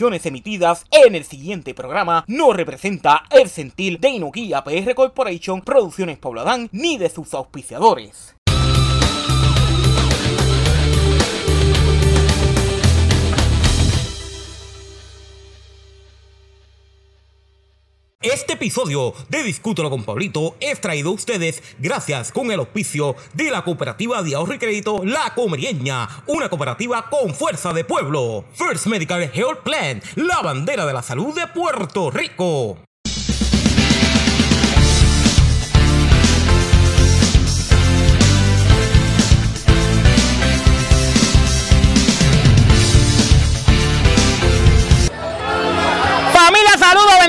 Emitidas en el siguiente programa no representa el sentir de Inokia PR Corporation, Producciones Pobladán, ni de sus auspiciadores. Este episodio de Discútelo con Pablito es traído a ustedes gracias con el auspicio de la cooperativa de ahorro y crédito La Comerieña, una cooperativa con fuerza de pueblo. First Medical Health Plan, la bandera de la salud de Puerto Rico.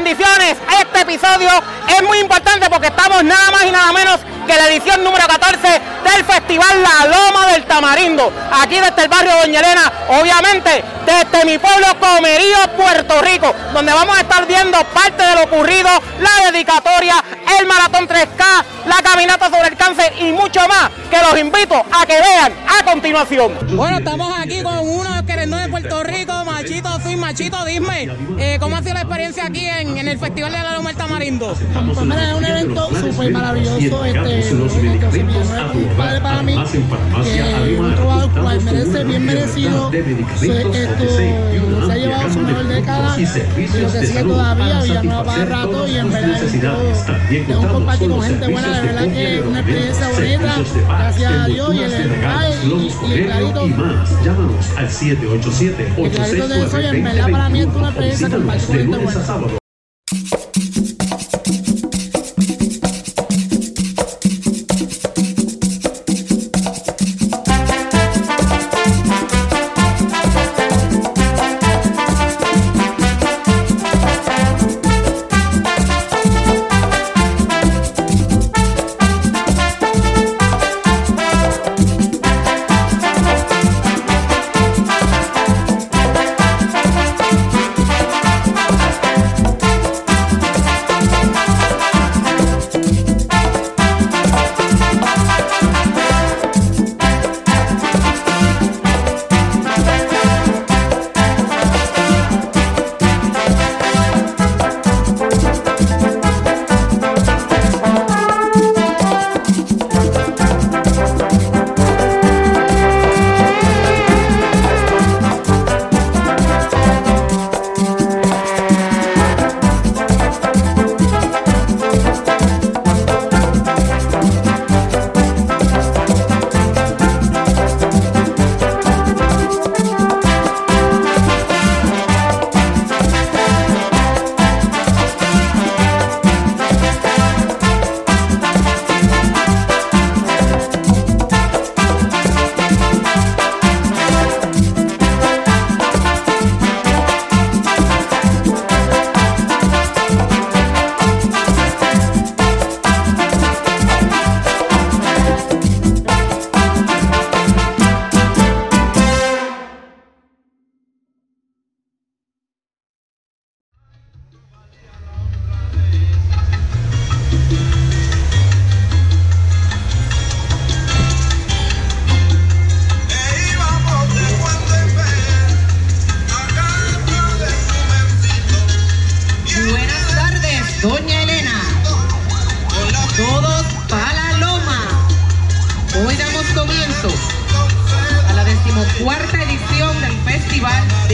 Este episodio es muy importante porque estamos nada más y nada menos que la edición número 14 del Festival La Loma del Tamarindo. Aquí desde el barrio Doña Elena, obviamente desde mi pueblo Comerío, Puerto Rico, donde vamos a estar viendo parte de lo ocurrido, la dedicatoria, el maratón 3K, la caminata sobre el cáncer y mucho más que los invito a que vean a continuación. Bueno, estamos aquí con uno que de Puerto Rico, Machito Machito, dime, eh, ¿cómo ha sido la experiencia aquí en, en el Festival de la Loma del Tamarindo? Pues mira, es un evento súper maravilloso, este, un padre para mí, que un trabajo cual merece, bien merecido, se, pues, esto, se ha llevado su mejor década, lo que sigue todavía, Villanueva para rato, y en verdad, tengo un compartir con gente buena, de verdad que una experiencia bonita, gracias a Dios, y el encaje, y, el clarito, y más, llámanos al 787 864 trabalhar para mí tú la prensa, compadre,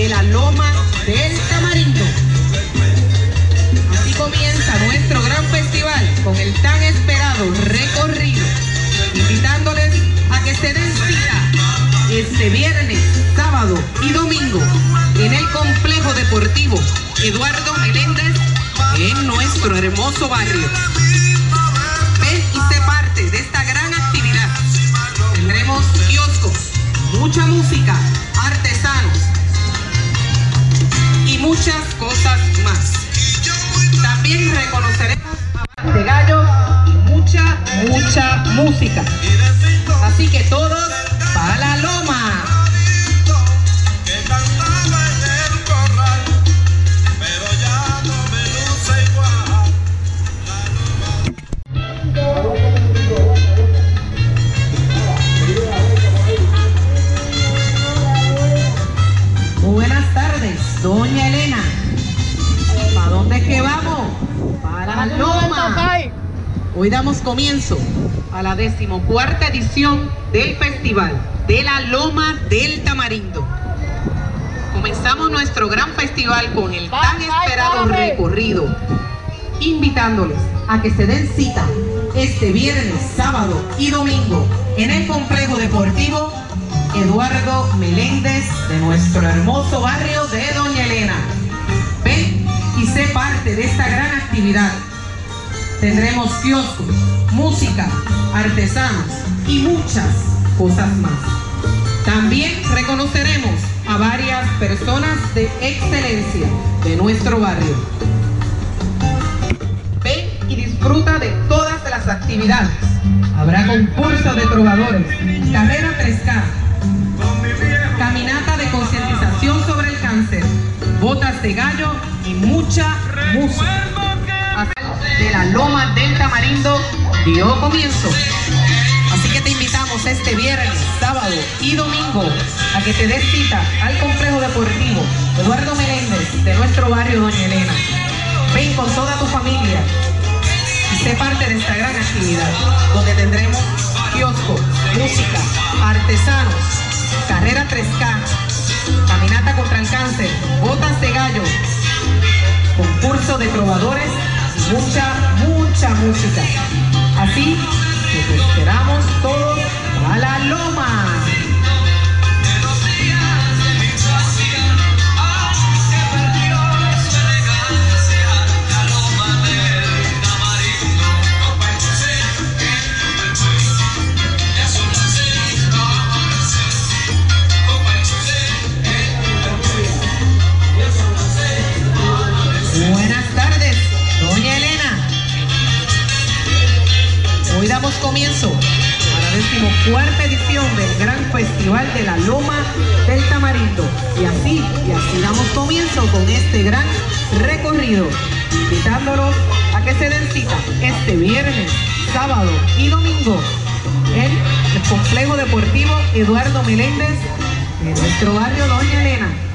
la Loma del Tamarindo. Así comienza nuestro gran festival con el tan esperado recorrido, invitándoles a que se den cita este viernes, sábado y domingo en el complejo deportivo Eduardo Meléndez en nuestro hermoso barrio. Ven y sé parte de esta gran actividad. Tendremos kioscos, mucha música, muchas cosas más. También reconoceremos a de gallo mucha, mucha música. Así que todos para la loma. Hoy damos comienzo a la decimocuarta edición del Festival de la Loma del Tamarindo. Comenzamos nuestro gran festival con el tan esperado recorrido, invitándoles a que se den cita este viernes, sábado y domingo en el complejo deportivo Eduardo Meléndez de nuestro hermoso barrio de Doña Elena. Ven y sé parte de esta gran actividad. Tendremos kioscos, música, artesanos y muchas cosas más. También reconoceremos a varias personas de excelencia de nuestro barrio. Ven y disfruta de todas las actividades. Habrá concurso de trovadores, carrera 3K, caminata de concientización sobre el cáncer, botas de gallo y mucha música. La Loma del Tamarindo dio comienzo. Así que te invitamos este viernes, sábado y domingo a que te des cita al complejo deportivo Eduardo Meléndez de nuestro barrio Doña Elena. Ven con toda tu familia y sé parte de esta gran actividad donde tendremos kiosco, música, artesanos, carrera 3K, caminata contra el cáncer, botas de gallo, concurso de trovadores y mucha, mucha música. Así que esperamos todos a la loma. Decimocuarta edición del Gran Festival de la Loma del Tamarindo. Y así, y así damos comienzo con este gran recorrido, invitándolos a que se den cita este viernes, sábado y domingo en el Complejo Deportivo Eduardo Meléndez de nuestro barrio Doña Elena.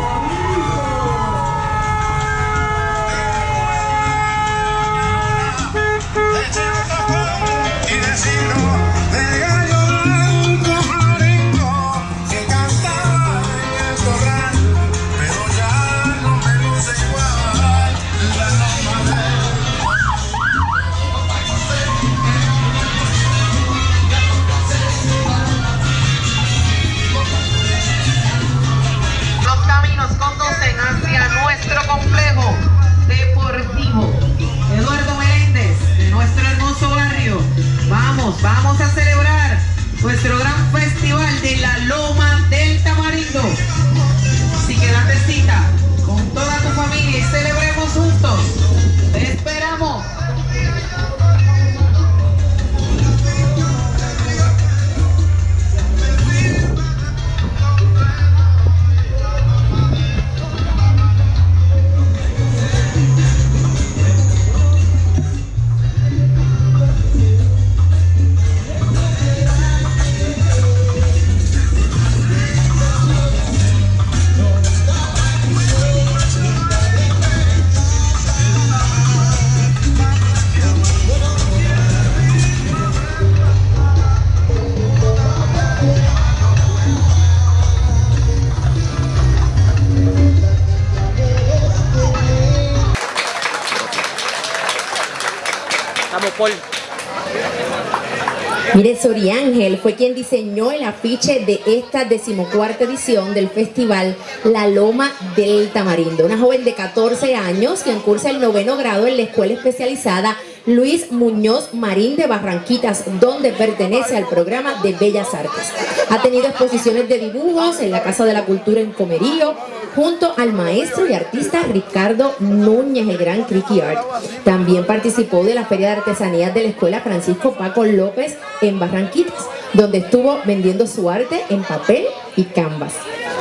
fue quien diseñó el afiche de esta decimocuarta edición del festival La Loma del Tamarindo. Una joven de 14 años quien cursa el noveno grado en la escuela especializada Luis Muñoz Marín de Barranquitas, donde pertenece al programa de Bellas Artes. Ha tenido exposiciones de dibujos en la Casa de la Cultura en Comerío, junto al maestro y artista Ricardo Núñez, el gran Criqui Art. También participó de la Feria de Artesanías de la Escuela Francisco Paco López en Barranquitas, donde estuvo vendiendo su arte en papel y canvas.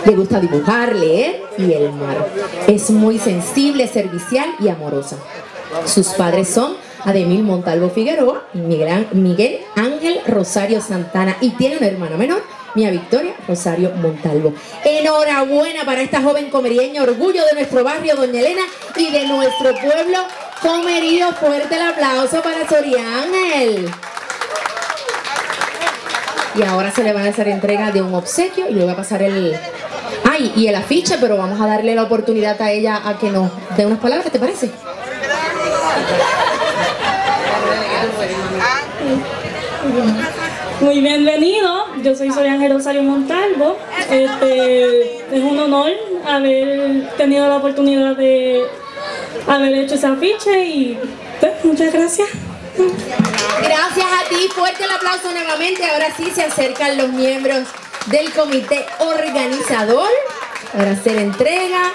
Le gusta dibujar, leer y el mar. Es muy sensible, servicial y amorosa. Sus padres son Ademil Montalvo Figueroa y Miguel, Ángel Rosario Santana y tiene una hermana menor, Mía Victoria Rosario Montalvo. Enhorabuena para esta joven comerieña, orgullo de nuestro barrio Doña Elena y de nuestro pueblo comerío. Fuerte el aplauso para Soriángel. Y ahora se le va a hacer entrega de un obsequio y le voy a pasar el... Ay, y el afiche, pero vamos a darle la oportunidad a ella a que nos dé unas palabras, ¿te parece? Muy bienvenido, yo soy Soriángel Rosario Montalvo. Este, es un honor haber tenido la oportunidad de haber hecho ese afiche y pues, muchas gracias. Gracias a ti, fuerte el aplauso nuevamente. Ahora sí se acercan los miembros del comité organizador para hacer entrega.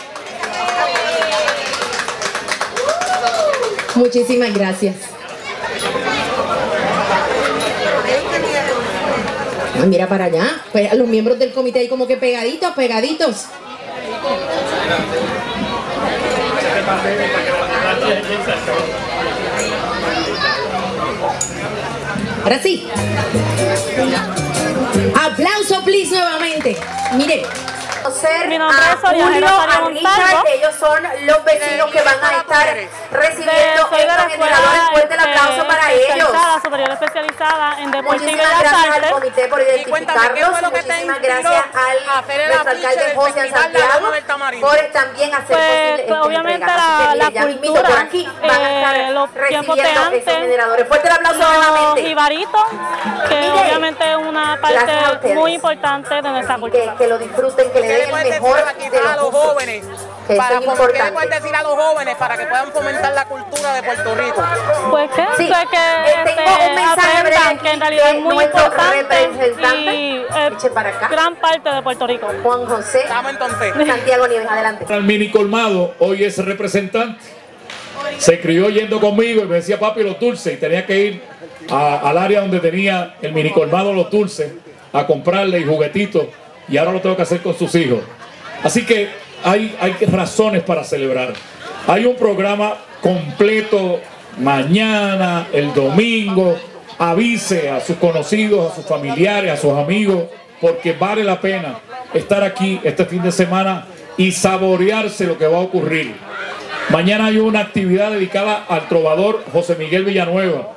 Muchísimas gracias. Ah, mira para allá, pues, los miembros del comité ahí como que pegaditos, pegaditos. Ahora sí. Aplauso, please, nuevamente. Mire. Conocer Mi nombre a es Julio, a. Richard, ellos son los vecinos que van a estar recibiendo de estos generadores. Fuerte el aplauso este, para ellos. superior especializada en deporte y Muchísimas bellas gracias al artes. comité por Y cuéntame, ¿qué identificarnos. Muchísimas gracias al nuestro alcalde José Santiago por también hacer Pues, posible pues, esta obviamente la- la cultura, por aquí van a estar eh, los tiempos de recibiendo antes, generadores. Fuerte el aplauso Los nuevamente. jibaritos, que Mire, obviamente es una parte muy importante de nuestra cultura. que lo disfruten, que le ¿Qué el decir de a los jóvenes? Que Para, es ¿Qué le puedes importante. decir a los jóvenes para que puedan fomentar la cultura de Puerto Rico? Pues que, Sí, pues que eh, este, tengo un mensaje que en realidad es muy nuestro importante representante. y para acá. gran parte de Puerto Rico. Juan José Dame entonces. Santiago Nieves, adelante. al mini colmado, hoy es representante. Se crió yendo conmigo y me decía papi los dulces y tenía que ir a- al área donde tenía el mini colmado los dulces a comprarle y juguetitos y ahora lo tengo que hacer con sus hijos. Así que hay, hay razones para celebrar. Hay un programa completo mañana, el domingo. Avise a sus conocidos, a sus familiares, a sus amigos, porque vale la pena estar aquí este fin de semana y saborearse lo que va a ocurrir. Mañana hay una actividad dedicada al trovador José Miguel Villanueva.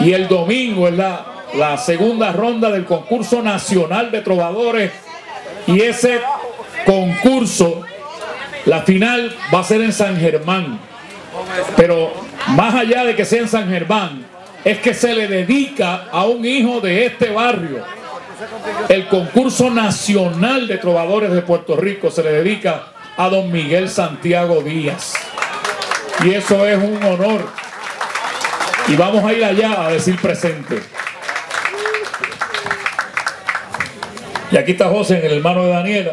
Y el domingo es la, la segunda ronda del concurso nacional de trovadores. Y ese concurso, la final va a ser en San Germán. Pero más allá de que sea en San Germán, es que se le dedica a un hijo de este barrio. El concurso nacional de trovadores de Puerto Rico se le dedica a don Miguel Santiago Díaz. Y eso es un honor. Y vamos a ir allá a decir presente. Y aquí está José, el hermano de Daniela.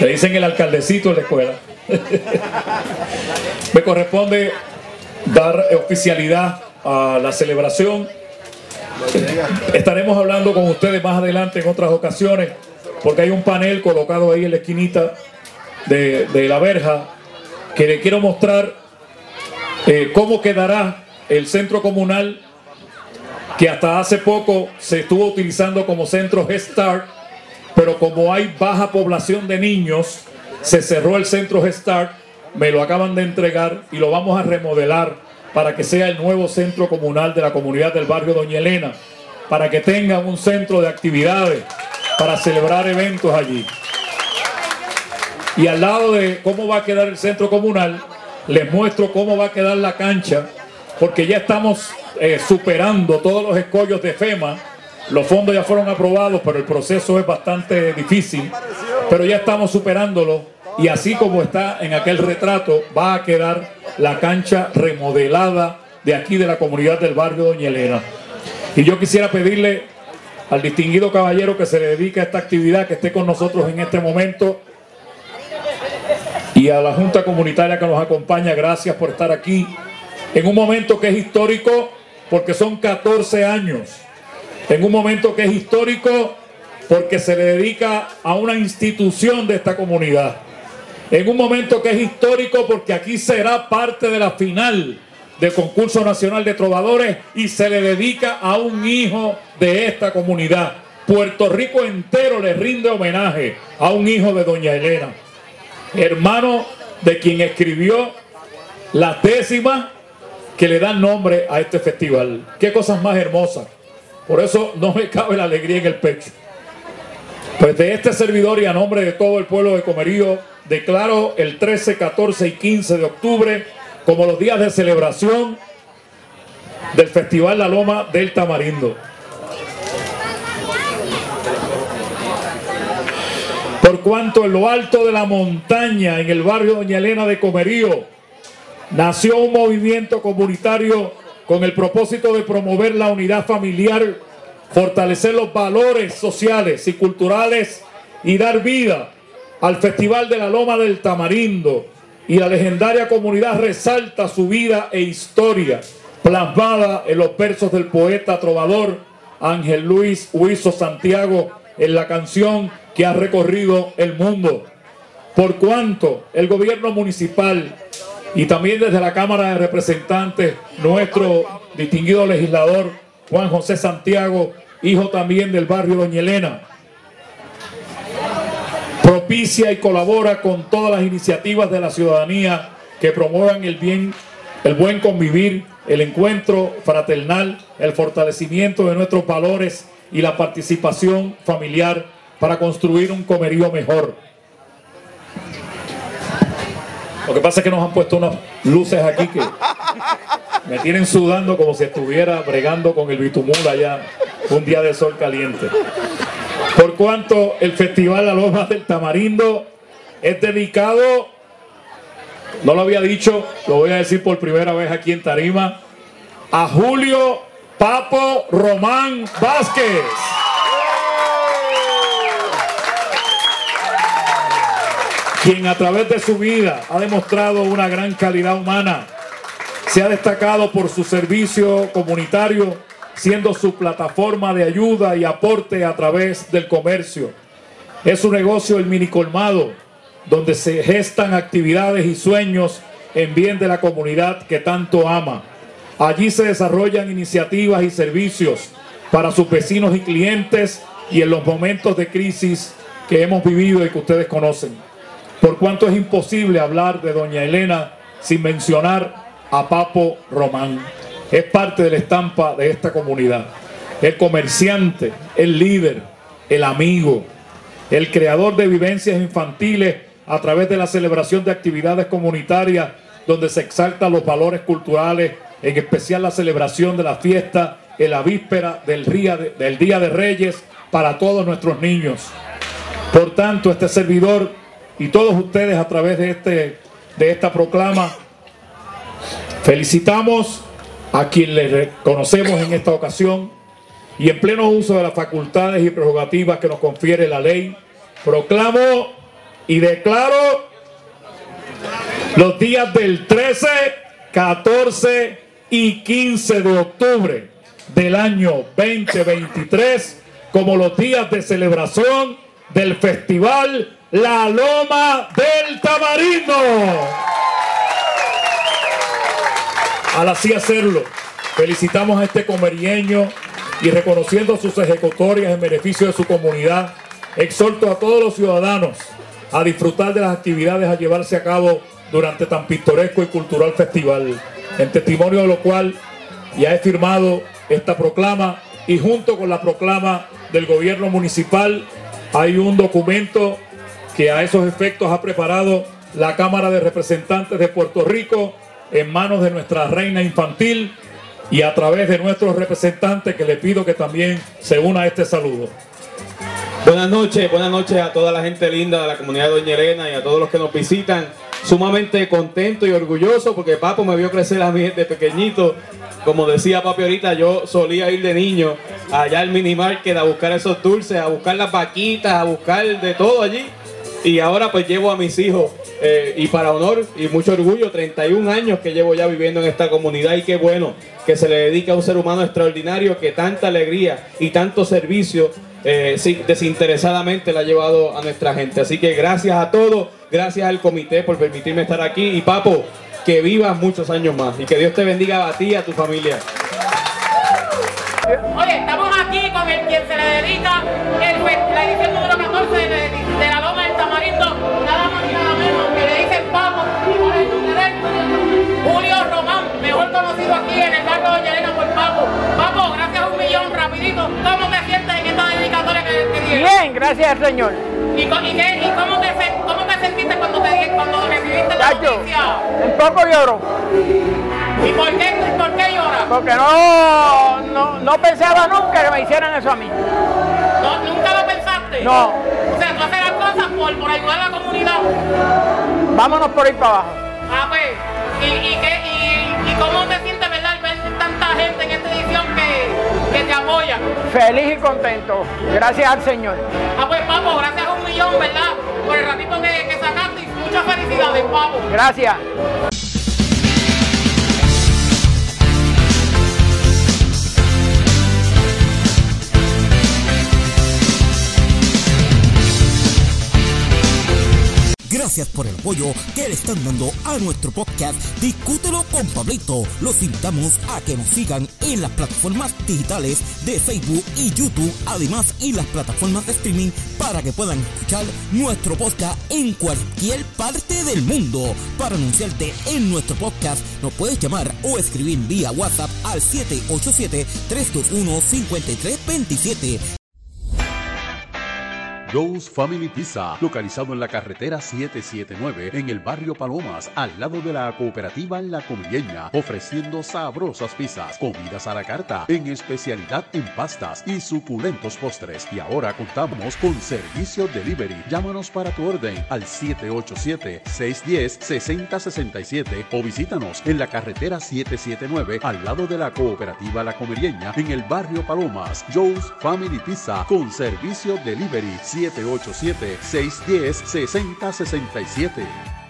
Le dicen el alcaldecito de la escuela. Me corresponde dar oficialidad a la celebración. Estaremos hablando con ustedes más adelante en otras ocasiones, porque hay un panel colocado ahí en la esquinita de, la verja que le quiero mostrar eh, cómo quedará el centro comunal que hasta hace poco se estuvo utilizando como centro Head Start, pero como hay baja población de niños, se cerró el centro Head Start, me lo acaban de entregar y lo vamos a remodelar para que sea el nuevo centro comunal de la comunidad del barrio Doña Elena, para que tengan un centro de actividades para celebrar eventos allí. Y al lado de cómo va a quedar el centro comunal, les muestro cómo va a quedar la cancha porque ya estamos eh, superando todos los escollos de FEMA. Los fondos ya fueron aprobados, pero el proceso es bastante difícil. Pero ya estamos superándolo y así como está en aquel retrato, va a quedar la cancha remodelada de aquí de la comunidad del barrio Doña Elena. Y yo quisiera pedirle al distinguido caballero que se le dedique a esta actividad, que esté con nosotros en este momento, y a la Junta Comunitaria que nos acompaña, gracias por estar aquí, en un momento que es histórico, porque son 14 años, en un momento que es histórico, porque se le dedica a una institución de esta comunidad, en un momento que es histórico, porque aquí será parte de la final del concurso nacional de trovadores y se le dedica a un hijo de esta comunidad. Puerto Rico entero le rinde homenaje a un hijo de Doña Elena, hermano de quien escribió la décima que le da nombre a este festival. Qué cosas más hermosas. Por eso no me cabe la alegría en el pecho. Pues de este servidor y a nombre de todo el pueblo de Comerío, declaro el 13, 14 y 15 de octubre como los días de celebración del Festival La Loma del Tamarindo. Por cuanto en lo alto de la montaña, en el barrio Doña Elena de Comerío, nació un movimiento comunitario con el propósito de promover la unidad familiar, fortalecer los valores sociales y culturales y dar vida al Festival de la Loma del Tamarindo. Y la legendaria comunidad resalta su vida e historia, plasmada en los versos del poeta trovador Ángel Luis Huizo Santiago en la canción que ha recorrido el mundo. Por cuanto el gobierno municipal y también desde la Cámara de Representantes, nuestro distinguido legislador Juan José Santiago, hijo también del barrio Doña Elena, propicia y colabora con todas las iniciativas de la ciudadanía que promuevan el bien, el buen convivir, el encuentro fraternal, el fortalecimiento de nuestros valores y la participación familiar para construir un comerío mejor. Lo que pasa es que nos han puesto unas luces aquí que me tienen sudando como si estuviera bregando con el bitumul allá un día de sol caliente. Por cuanto el Festival La Loma del Tamarindo es dedicado, no lo había dicho, lo voy a decir por primera vez aquí en Tarima, a Julio Papo Román Vázquez. Quien a través de su vida ha demostrado una gran calidad humana, se ha destacado por su servicio comunitario, siendo su plataforma de ayuda y aporte a través del comercio. Es su negocio el mini colmado, donde se gestan actividades y sueños en bien de la comunidad que tanto ama. Allí se desarrollan iniciativas y servicios para sus vecinos y clientes y en los momentos de crisis que hemos vivido y que ustedes conocen. Por cuanto es imposible hablar de doña Elena sin mencionar a Papo Román. Es parte de la estampa de esta comunidad. El comerciante, el líder, el amigo, el creador de vivencias infantiles a través de la celebración de actividades comunitarias donde se exaltan los valores culturales, en especial la celebración de la fiesta en la víspera del día de, del día de Reyes para todos nuestros niños. Por tanto, este servidor y todos ustedes a través de, este, de esta proclama, felicitamos a quien le reconocemos en esta ocasión y en pleno uso de las facultades y prerrogativas que nos confiere la ley, proclamo y declaro los días del 13, 14 y 15 de octubre del año 2023 como los días de celebración del Festival La Loma del Tamarindo. Al así hacerlo, felicitamos a este comerieño y reconociendo sus ejecutorias en beneficio de su comunidad, exhorto a todos los ciudadanos a disfrutar de las actividades a llevarse a cabo durante tan pintoresco y cultural festival, en testimonio de lo cual ya he firmado esta proclama y junto con la proclama del gobierno municipal hay un documento que a esos efectos ha preparado la Cámara de Representantes de Puerto Rico en manos de nuestra reina infantil y a través de nuestros representantes que le pido que también se una a este saludo. Buenas noches, buenas noches a toda la gente linda de la comunidad de Doña Elena y a todos los que nos visitan. Sumamente contento y orgulloso porque Papo me vio crecer a mí desde pequeñito. Como decía Papi ahorita, yo solía ir de niño allá al mini market a buscar esos dulces, a buscar las vaquitas, a buscar de todo allí. Y ahora pues llevo a mis hijos eh, y para honor y mucho orgullo, 31 años que llevo ya viviendo en esta comunidad y qué bueno que se le dedica a un ser humano extraordinario que tanta alegría y tanto servicio eh, desinteresadamente la ha llevado a nuestra gente. Así que gracias a todos, gracias al comité por permitirme estar aquí y Papo, que vivas muchos años más y que Dios te bendiga a ti y a tu familia. Oye, estamos aquí con el quien se le dedica el la edición número 14 de, Julio Román, mejor conocido aquí en el barrio de Doña Elena por Papo. Papo, gracias a un millón, rapidito, ¿cómo te sientes en esta dedicatoria que te dieron? Bien, gracias al Señor. ¿Y, y qué- y cómo, te, cómo te sentiste cuando, te, cuando recibiste la Chacho, noticia? un poco lloro, ¿Y por qué, por qué lloras? porque no, no, no pensaba nunca que me hicieran eso a mí. No, ¿Nunca lo pensaste? No. O sea, tú haces las cosas por, por ayudar a la comunidad. Vámonos por ahí para abajo. Ah, pues, ¿y, y, qué, y, y cómo te sientes, verdad, al ver tanta gente en esta edición que, que te apoya? Feliz y contento, gracias al Señor. Ah, pues, Papo, gracias a un millón, ¿verdad? Por el ratito que, que sacaste y muchas felicidades, Papo. Gracias. Gracias por el apoyo que le están dando a nuestro podcast Discútelo con Pablito. Los invitamos a que nos sigan en las plataformas digitales de Facebook y YouTube, además en las plataformas de streaming para que puedan escuchar nuestro podcast en cualquier parte del mundo. Para anunciarte en nuestro podcast, nos puedes llamar o escribir vía WhatsApp al 787-321-5327. Joe's Family Pizza, localizado en la carretera 779 en el barrio Palomas, al lado de la cooperativa La Comilleña, ofreciendo sabrosas pizzas, comidas a la carta, en especialidad en pastas y suculentos postres. Y ahora contamos con servicio delivery. Llámanos para tu orden al 787-610-6067 o visítanos en la carretera 779 al lado de la cooperativa La Comilleña en el barrio Palomas. Joe's Family Pizza con servicio delivery 787-610-6067.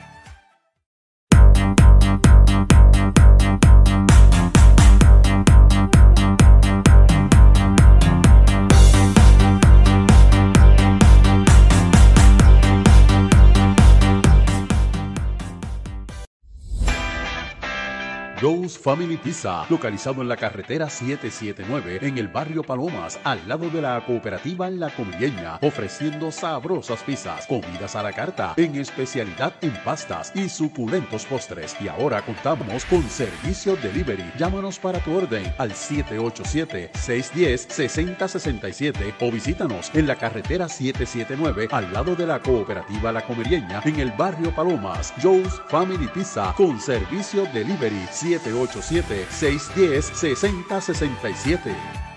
Joe's Family Pizza, localizado en la carretera 779 en el barrio Palomas, al lado de la cooperativa La Comilleña, ofreciendo sabrosas pizzas, comidas a la carta, en especialidad en pastas y suculentos postres. Y ahora contamos con servicio delivery. Llámanos para tu orden al 787-610-6067 o visítanos en la carretera 779 al lado de la cooperativa La Comilleña en el barrio Palomas. Joe's Family Pizza con servicio delivery 787-610-6067.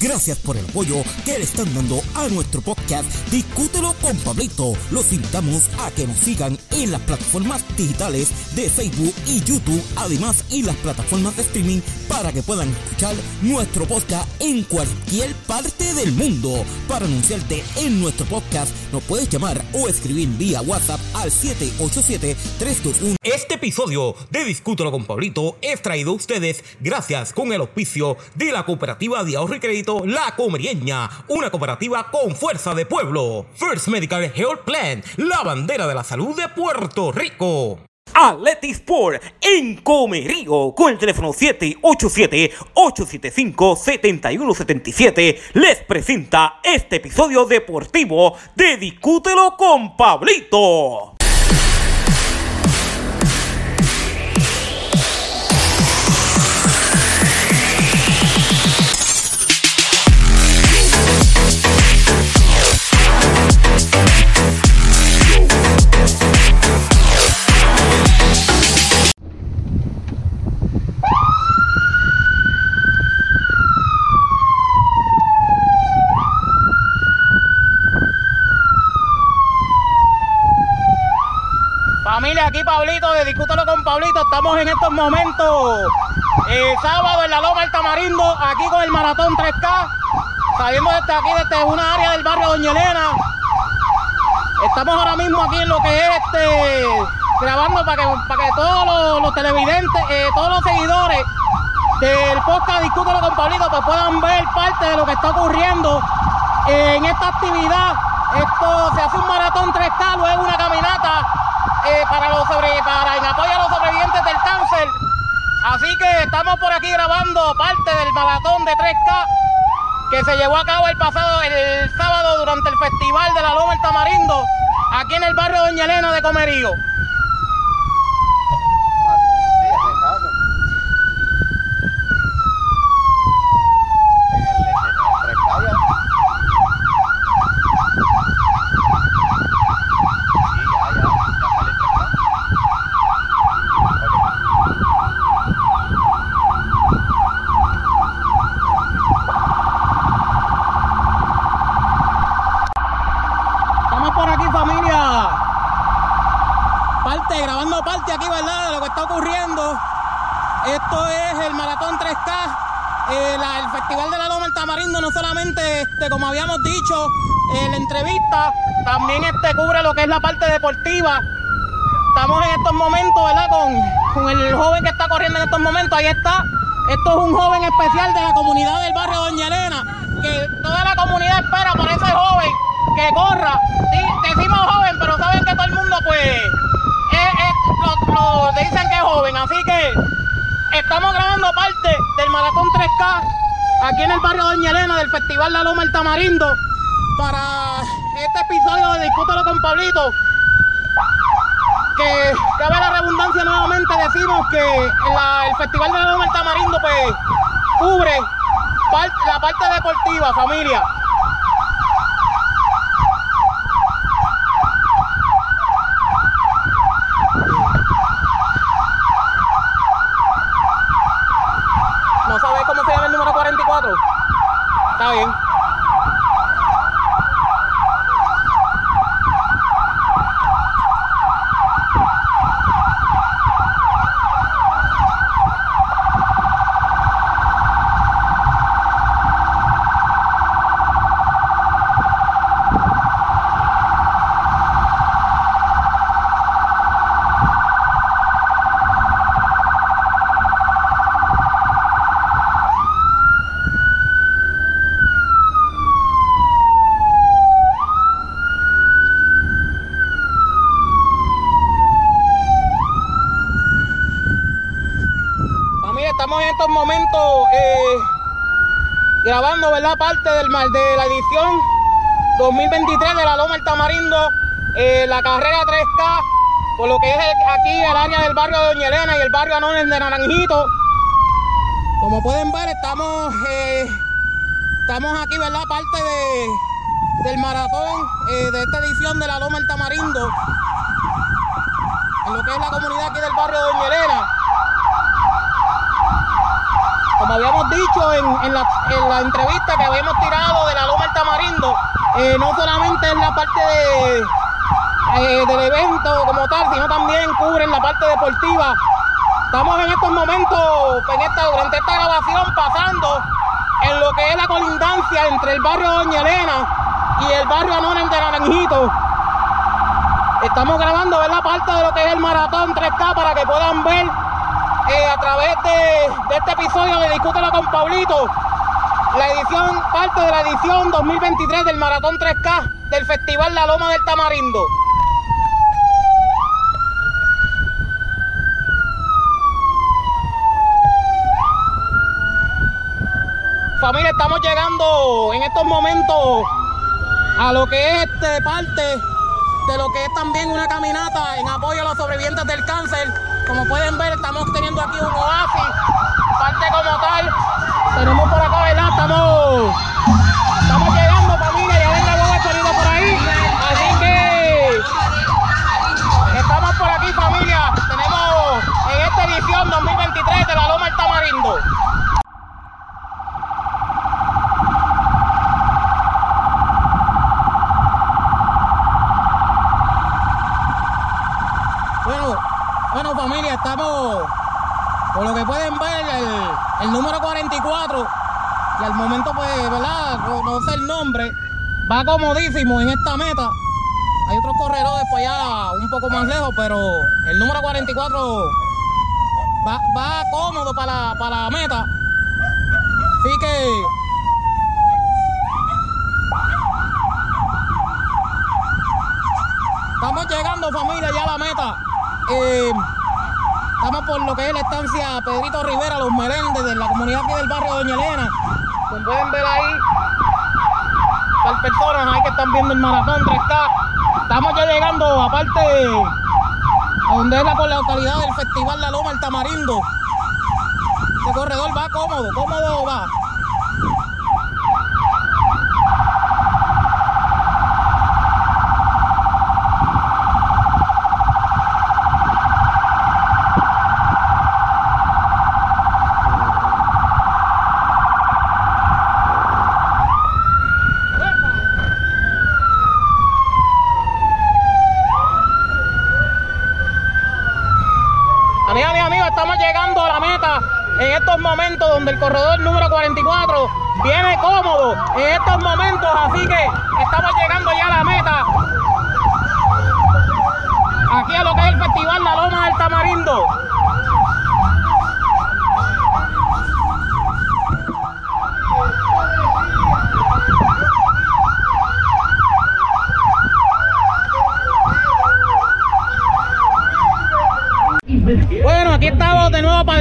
Gracias por el apoyo que le están dando a nuestro podcast Discútelo con Pablito. Los invitamos a que nos sigan en las plataformas digitales de Facebook y YouTube, además en las plataformas de streaming para que puedan escuchar nuestro podcast en cualquier parte del mundo. Para anunciarte en nuestro podcast, nos puedes llamar o escribir vía WhatsApp al 787-321. Este episodio de Discútelo con Pablito es traído a ustedes gracias con el auspicio de la cooperativa de ahorro y crédito La Comerieña, una cooperativa con fuerza de pueblo. First Medical Health Plan, la bandera de la salud de Puerto Rico. Atleti Sport en Comerío con el teléfono 787-875-7177 les presenta este episodio deportivo de Discútelo con Pablito. Con Pablito. Estamos en estos momentos, eh, sábado en la Loma del Tamarindo, aquí con el Maratón 3K, saliendo desde aquí, desde una área del barrio Doña Elena. Estamos ahora mismo aquí en lo que es este, grabando para que, para que todos los, los televidentes, eh, todos los seguidores del podcast Discútelo con Pablito, pues puedan ver parte de lo que está ocurriendo en esta actividad. Esto se hace un maratón 3K, luego una caminata eh, para los para en apoyo a los sobrevivientes del cáncer. Así que estamos por aquí grabando parte del maratón de 3K que se llevó a cabo el pasado el sábado durante el festival de la Loma del Tamarindo, aquí en el barrio Doña Elena de Comerío. Estamos por aquí, familia. Parte, grabando parte aquí, ¿verdad? De lo que ocurriendo. Esto es el Maratón 3K. eh, el Festival de la Loma del Tamarindo no solamente, este, como habíamos dicho en la entrevista, también este, cubre lo que es la parte deportiva. Estamos en estos momentos, ¿verdad? Con, con el joven que está corriendo en estos momentos. Ahí está. Esto es un joven especial de la comunidad del barrio Doña Elena. Que toda la comunidad espera por ese joven que corra. Decimos joven, pero saben que todo el mundo, pues, es- es- lo, lo dicen que es joven. Así que estamos grabando parte del Maratón 3K aquí en el barrio Doña Elena del Festival La Loma El Tamarindo para este episodio de Discútelo con Pablito que cabe la redundancia nuevamente decimos que el Festival de la Loma del Tamarindo pues cubre la parte deportiva, familia. ¿No sabes cómo se llama el número 44? Está bien. Familia, estamos en estos momentos eh, grabando, ¿verdad? Parte del mal de la edición 2023 de la Loma del Tamarindo, eh, la carrera 3K, por lo que es el- aquí el área del barrio de Doña Elena y el barrio Anones de Naranjito. Como pueden ver, estamos, eh, estamos aquí, ¿verdad? Parte de, del maratón eh, de esta edición de la Loma del Tamarindo, en lo que es la comunidad aquí del barrio de Doña Elena. Como habíamos dicho en, en la, en la entrevista que habíamos tirado de la Loma del Tamarindo, eh, no solamente es la parte de, eh, del evento como tal, sino también cubren la parte deportiva. Estamos en estos momentos, en esta, durante esta grabación, pasando en lo que es la colindancia entre el barrio Doña Elena y el barrio Anones de Naranjito. Estamos grabando ¿verdad? parte de lo que es el maratón 3K para que puedan ver eh, a través de, este episodio de Discútelo con Pablito, la edición, parte de la edición 2023 del Maratón 3K del Festival La Loma del Tamarindo. Familia, estamos llegando en estos momentos a lo que es este parte de lo que es también una caminata en apoyo a los sobrevivientes del cáncer. Como pueden ver, estamos teniendo aquí un oasis, parte como tal. Tenemos por acá, ¿verdad? Estamos, estamos llegando, familia, ya ven la hueva salido por ahí. Así que estamos por aquí, familia. Tenemos en esta edición 2023 de la Loma Tamarindo. Bueno, bueno familia, está estamos, por lo que pueden ver, el, número 44, y al momento, pues, ¿verdad? No, sé el nombre, va comodísimo en esta meta. Hay otros corredores por allá un poco más lejos, pero el número 44 va, va cómodo para para la meta. Así que estamos llegando familia ya a la meta. Eh, por lo que es la estancia Pedrito Rivera, Los Meléndez, de la comunidad aquí del barrio Doña Elena. Como pueden ver ahí, par personas ahí que están viendo el maratón 3K. Estamos ya llegando, aparte, a donde es la, localidad del Festival La Loma, el Tamarindo. Este corredor va cómodo, cómodo va. Amigas, amigas, amigos, estamos llegando a la meta en estos momentos donde el corredor número 44 viene cómodo en estos momentos, así que estamos llegando ya a la meta. Aquí a lo que es el festival La Loma del Tamarindo.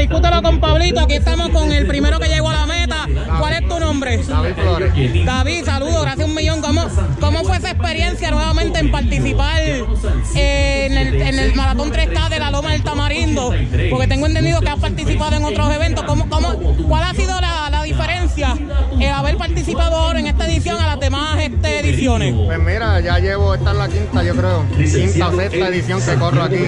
Discutirlo con Pablito. Aquí estamos con el primero que llegó a la meta. ¿Cuál es tu nombre? David Flores. David, saludos, gracias un millón. ¿Cómo, cómo fue esa experiencia nuevamente en participar eh, en, el, en el Maratón 3K de la Loma del Tamarindo? Porque tengo entendido que has participado en otros eventos. ¿Cómo, cómo, ¿Cuál ha sido la, la diferencia en haber participado ahora en esta edición a las demás este, ediciones? Pues mira, ya llevo, esta es la quinta, yo creo, quinta o sexta edición que corro aquí.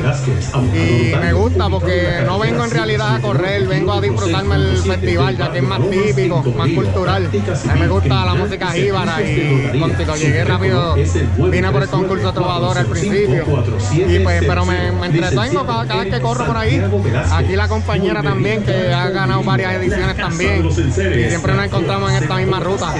Y me gusta porque no vengo en realidad a correr, vengo a disfrutarme el festival, ya que es más típico, más cultural. A mí me gusta la música jíbara y contigo llegué rápido, vine por el concurso Trovador al principio. Y pues, pero me, me entretengo cada, cada vez que corro por ahí. Aquí la compañera también, que ha ganado varias ediciones también. Y siempre nos encontramos en esta misma ruta.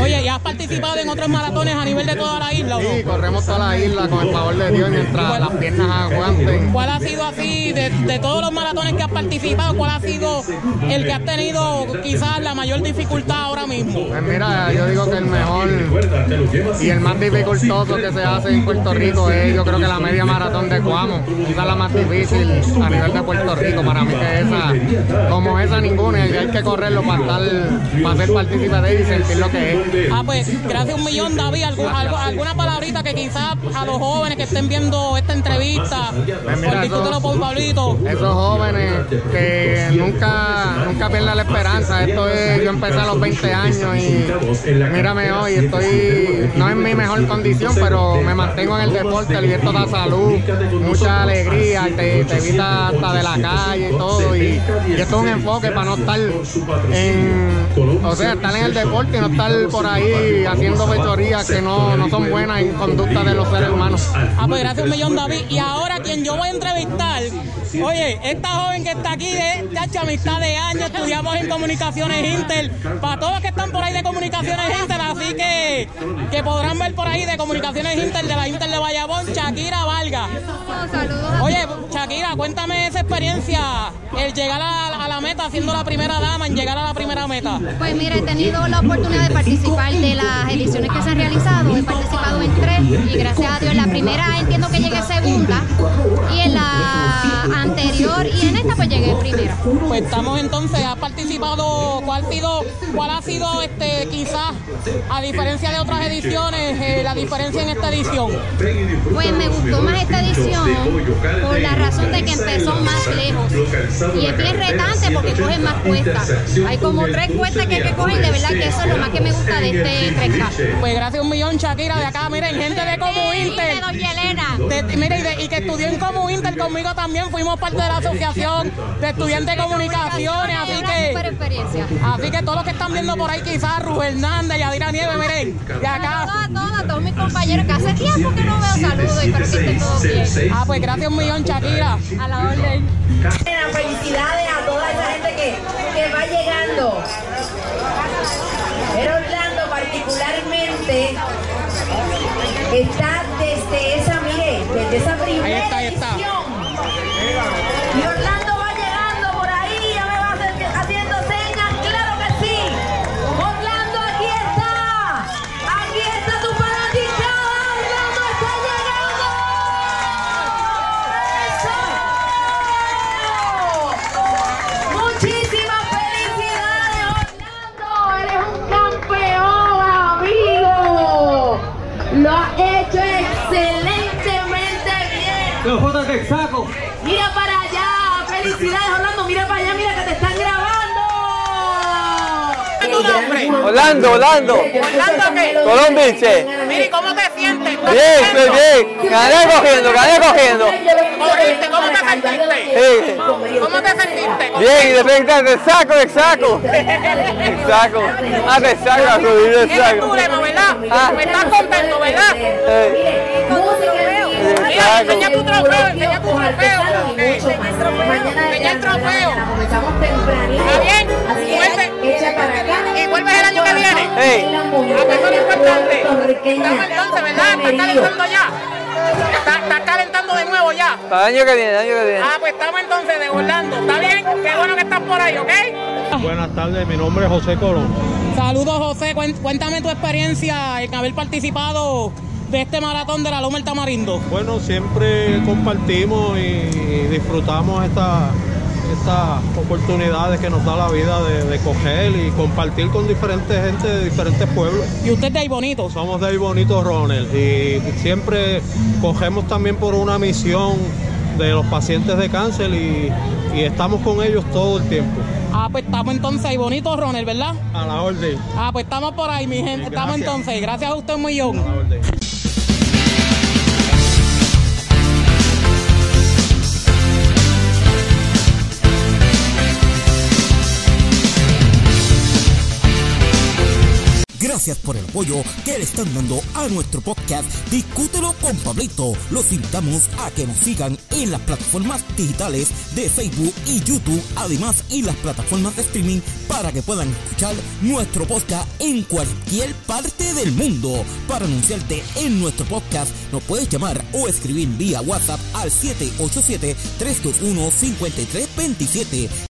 Oye, ¿ya has participado en otros maratones a nivel de toda la isla? o no? Sí, corremos toda la isla con el favor de Dios mientras las piernas aguanten. ¿Cuál ha sido así, de, de todos los maratones que has participado, cuál ha sido el que has tenido quizás la mayor dificultad ahora mismo? Pues mira, yo digo que el mejor y el más dificultoso que se hace en Puerto Rico es yo creo que la media maratón de Cuamo. Es la más difícil a nivel de Puerto Rico. Para mí que esa, como esa ninguna, y hay que correrlo para estar, para ser partícipe de ella y sentir lo que es. Ah, pues gracias un millón, David. ¿Algún- algo- ¿Alguna palabrita que quizás a los jóvenes que estén viendo esta entrevista, Pues mira, por Pablito? Esos jóvenes que nunca, nunca pierdan la esperanza. Esto es, yo empecé a los 20 años y mírame hoy, estoy no en mi mejor condición, pero me mantengo en el deporte, esto da salud, mucha alegría, te, te evita hasta de la calle y todo. Y, y esto es un enfoque para no estar en, o sea, estar en el deporte y no estar por ahí haciendo que no, no son buenas en conducta de los seres humanos. Pues gracias un millón, David. Y ahora quien yo voy a entrevistar, oye, esta joven que está aquí de tacha amistad de años, estudiamos en comunicaciones Inter, para todos los que están por ahí de comunicaciones Inter, así que que podrán ver por ahí de comunicaciones Inter, de la Inter de Bayamón, Shakira Valga. Oye, Shakira, cuéntame esa experiencia, el llegar a, a la meta, siendo la primera dama, en llegar a la primera meta. Pues mira, he tenido la oportunidad de participar de las ediciones que se han realizado. He participado en tres y gracias a Dios la primera entiendo que llegué segunda y en la anterior y en esta pues llegué primera. Pues estamos entonces, ¿has participado? ¿Cuál ha sido, cuál ha sido este, quizás, a diferencia de otras ediciones, eh, la diferencia en esta edición? Pues me gustó más esta edición por la razón de que empezó más lejos y es bien retante porque cogen más cuestas. Hay como tres cuestas que hay que coger, de verdad que eso es lo más que me gusta de este 3K. Pues gracias un millón, Shakira, de acá, miren, gente de Como Inter. De. De- mira, y, de- y que estudió en Como Inter conmigo también, fuimos parte de la asociación de estudiantes de comunicaciones, así que así que todos los que están viendo por ahí quizás Rubén Hernández, Yadira Nieves, miren, y acá. Todas, todas, todos mis compañeros que hace tiempo que no veo saludos y espero que estén todos bien. Ah, pues gracias un millón, Shakira. A la orden. Felicidades a toda esa gente que, que va llegando. Pero Orlando particularmente está Saco. Mira para allá, felicidades Orlando, mira para allá, mira que te están grabando. tu nombre? Orlando, Orlando. ¿Orlando qué? Colombiche. Mire, ¿cómo te sientes? ¿Estás Bien, estoy bien. Gané cogiendo, gané cogiendo. ¿Cómo te sentiste? Sí. ¿Cómo te sentiste? Bien, y de repente te saco, te saco. Te saco. Ah, te saco, tu saco. lema, ¿verdad? Ah. ¿Me estás contento, verdad? Mira, enseña tu trofeo, enseña tu trofeo. Enseña el trofeo. ¿Está bien? Vuelve. ¿Y vuelves el año que viene? Hey. Ah, pues eso es lo importante. Estamos entonces, ¿verdad? ¿Estás calentando ya? ¿Estás, calentando de nuevo ya? Para el año que viene, el año que viene. Ah, pues estamos entonces de Orlando. ¿Está bien? Qué bueno que estás por ahí, ¿ok? Buenas tardes, mi nombre es José Colón. Saludos, José. Cuéntame tu experiencia en haber participado de este maratón de la Loma del Tamarindo. Bueno, siempre compartimos y disfrutamos esta- estas oportunidades que nos da la vida de, de coger y compartir con diferentes gente de diferentes pueblos. ¿Y usted de ahí bonito? Somos de ahí bonito, Ronald, y siempre cogemos también por una misión de los pacientes de cáncer y, y estamos con ellos todo el tiempo. Ah, pues estamos entonces ahí bonito, Ronald, ¿verdad? A la orden. Ah, pues estamos por ahí, mi gente. Estamos entonces. Gracias a usted un millón. A la orden. Por el apoyo que le están dando a nuestro podcast Discútelo con Pablito. Los invitamos a que nos sigan en las plataformas digitales de Facebook y YouTube, además en las plataformas de streaming para que puedan escuchar nuestro podcast en cualquier parte del mundo. Para anunciarte en nuestro podcast, nos puedes llamar o escribir vía WhatsApp al 787-321-5327.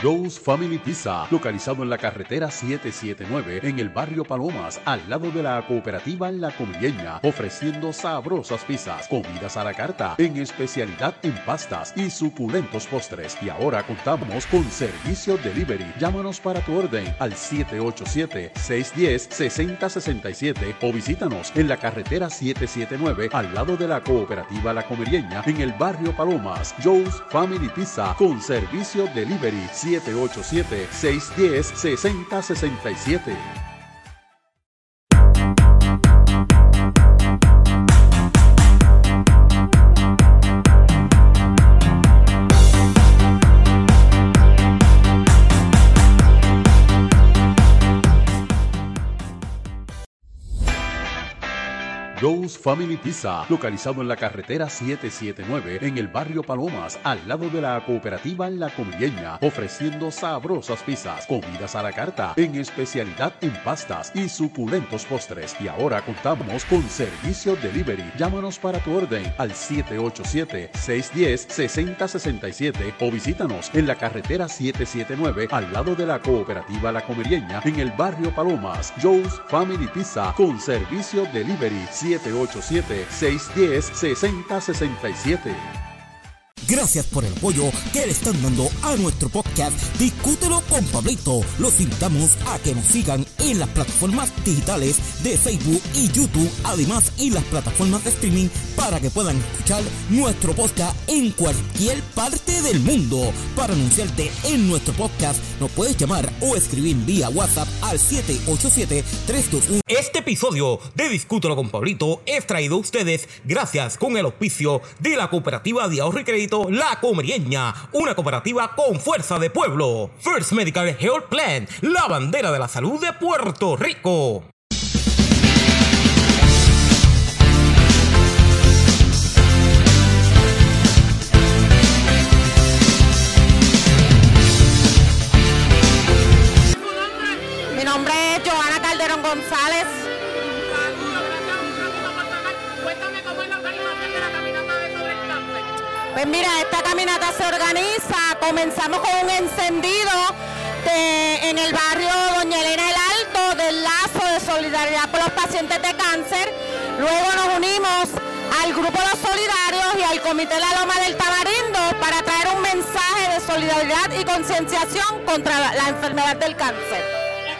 Joe's Family Pizza, localizado en la carretera 779 en el barrio Palomas, al lado de la cooperativa La Comilleña, ofreciendo sabrosas pizzas, comidas a la carta, en especialidad en pastas y suculentos postres. Y ahora contamos con servicio delivery. Llámanos para tu orden al 787-610-6067 o visítanos en la carretera 779 al lado de la cooperativa La Comerieña en el barrio Palomas. Joe's Family Pizza con servicio delivery 787-610-6067. Joe's Family Pizza, localizado en la carretera 779 en el barrio Palomas, al lado de la cooperativa La Comilleña, ofreciendo sabrosas pizzas, comidas a la carta, en especialidad en pastas y suculentos postres. Y ahora contamos con servicio delivery. Llámanos para tu orden al 787-610-6067 o visítanos en la carretera 779 al lado de la cooperativa La Comerieña en el barrio Palomas. Joe's Family Pizza con servicio delivery 787-610-6067. Gracias por el apoyo que le están dando a nuestro podcast Discútelo con Pablito. Los invitamos a que nos sigan en las plataformas digitales de Facebook y YouTube, además en las plataformas de streaming para que puedan escuchar nuestro podcast en cualquier parte del mundo. Para anunciarte en nuestro podcast, nos puedes llamar o escribir vía WhatsApp al 787-321. Este episodio de Discútelo con Pablito es traído a ustedes gracias con el auspicio de la cooperativa de ahorro y crédito La Comerieña, una cooperativa con fuerza de pueblo. First Medical Health Plan, la bandera de la salud de Puerto Rico. Pues mira, esta caminata se organiza, comenzamos con un encendido de- en el barrio Doña Elena el Alto del lazo de solidaridad por los pacientes de cáncer. Luego nos unimos al grupo Los Solidarios y al Comité La Loma del Tamarindo para traer un mensaje de solidaridad y concienciación contra la- enfermedad del cáncer.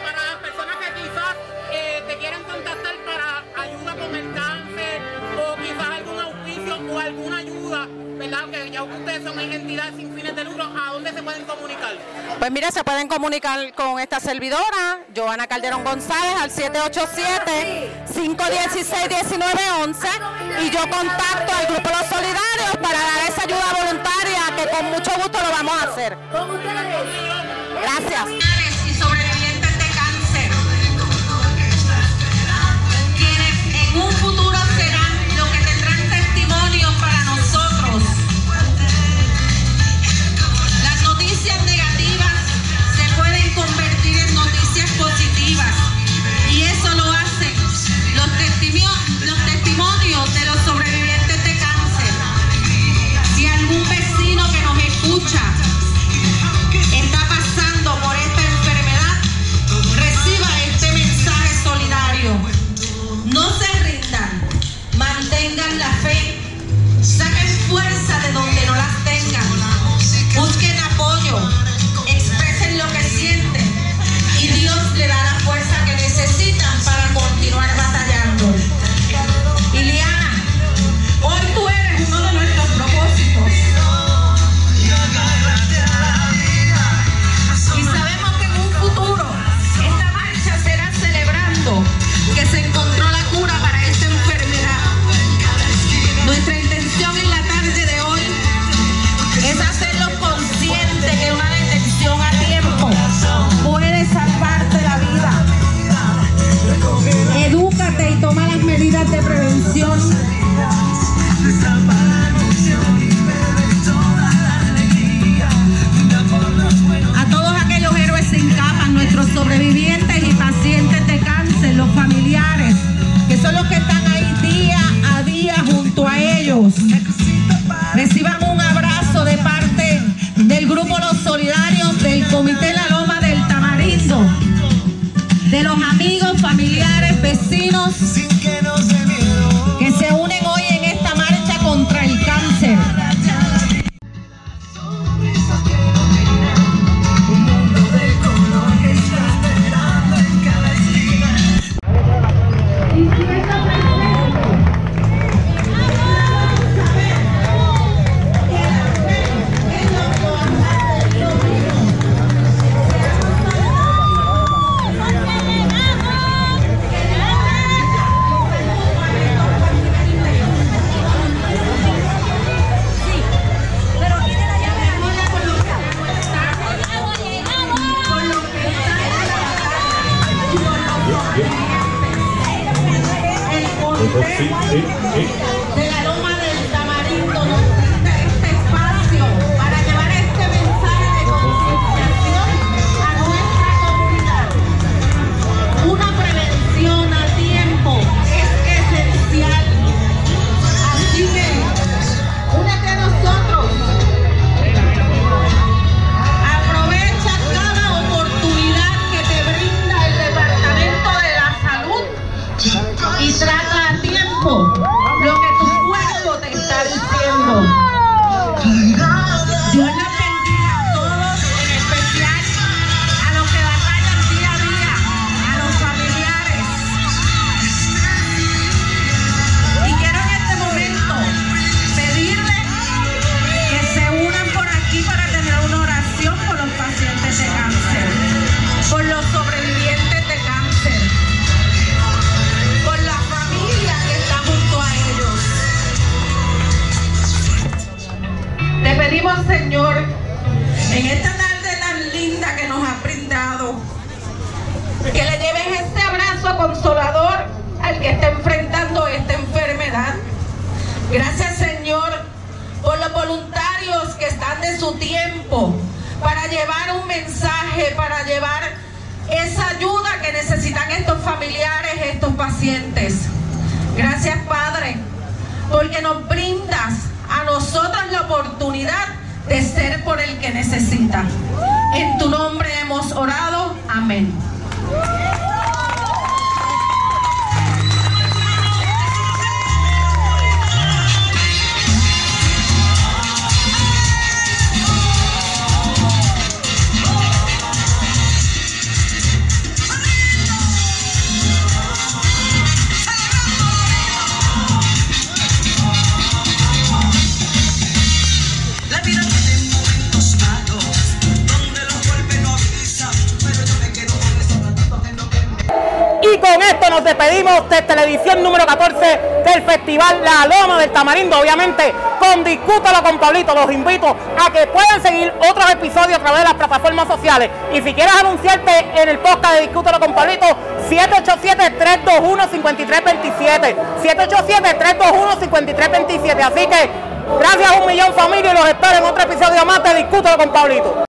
para las personas que quizás eh, te quieran contactar para ayuda con o quizás algún auspicio o alguna ¿verdad? Que ya ustedes son una entidad sin fines de lucro, ¿a dónde se pueden comunicar? Pues mira, se pueden comunicar con esta servidora, Joana Calderón González, al 787-516-1911 y yo contacto al Grupo Los Solidarios para dar esa ayuda voluntaria que con mucho gusto lo vamos a hacer. Gracias. Nos despedimos de televisión número 14 del Festival La Loma del Tamarindo. Obviamente, con Discútalo con Pablito, los invito a que puedan seguir otros episodios a través de las plataformas sociales. Y si quieres anunciarte en el podcast de Discútalo con Pablito, 787-321-5327. 787-321-5327. Así que, gracias un millón familia y los espero en otro episodio más de Discútalo con Pablito.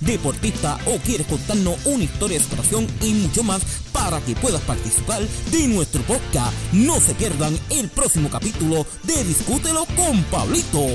deportista o quieres contarnos una historia de superación y mucho más para que puedas participar de nuestro podcast. No se pierdan el próximo capítulo de Discútelo con Pablito.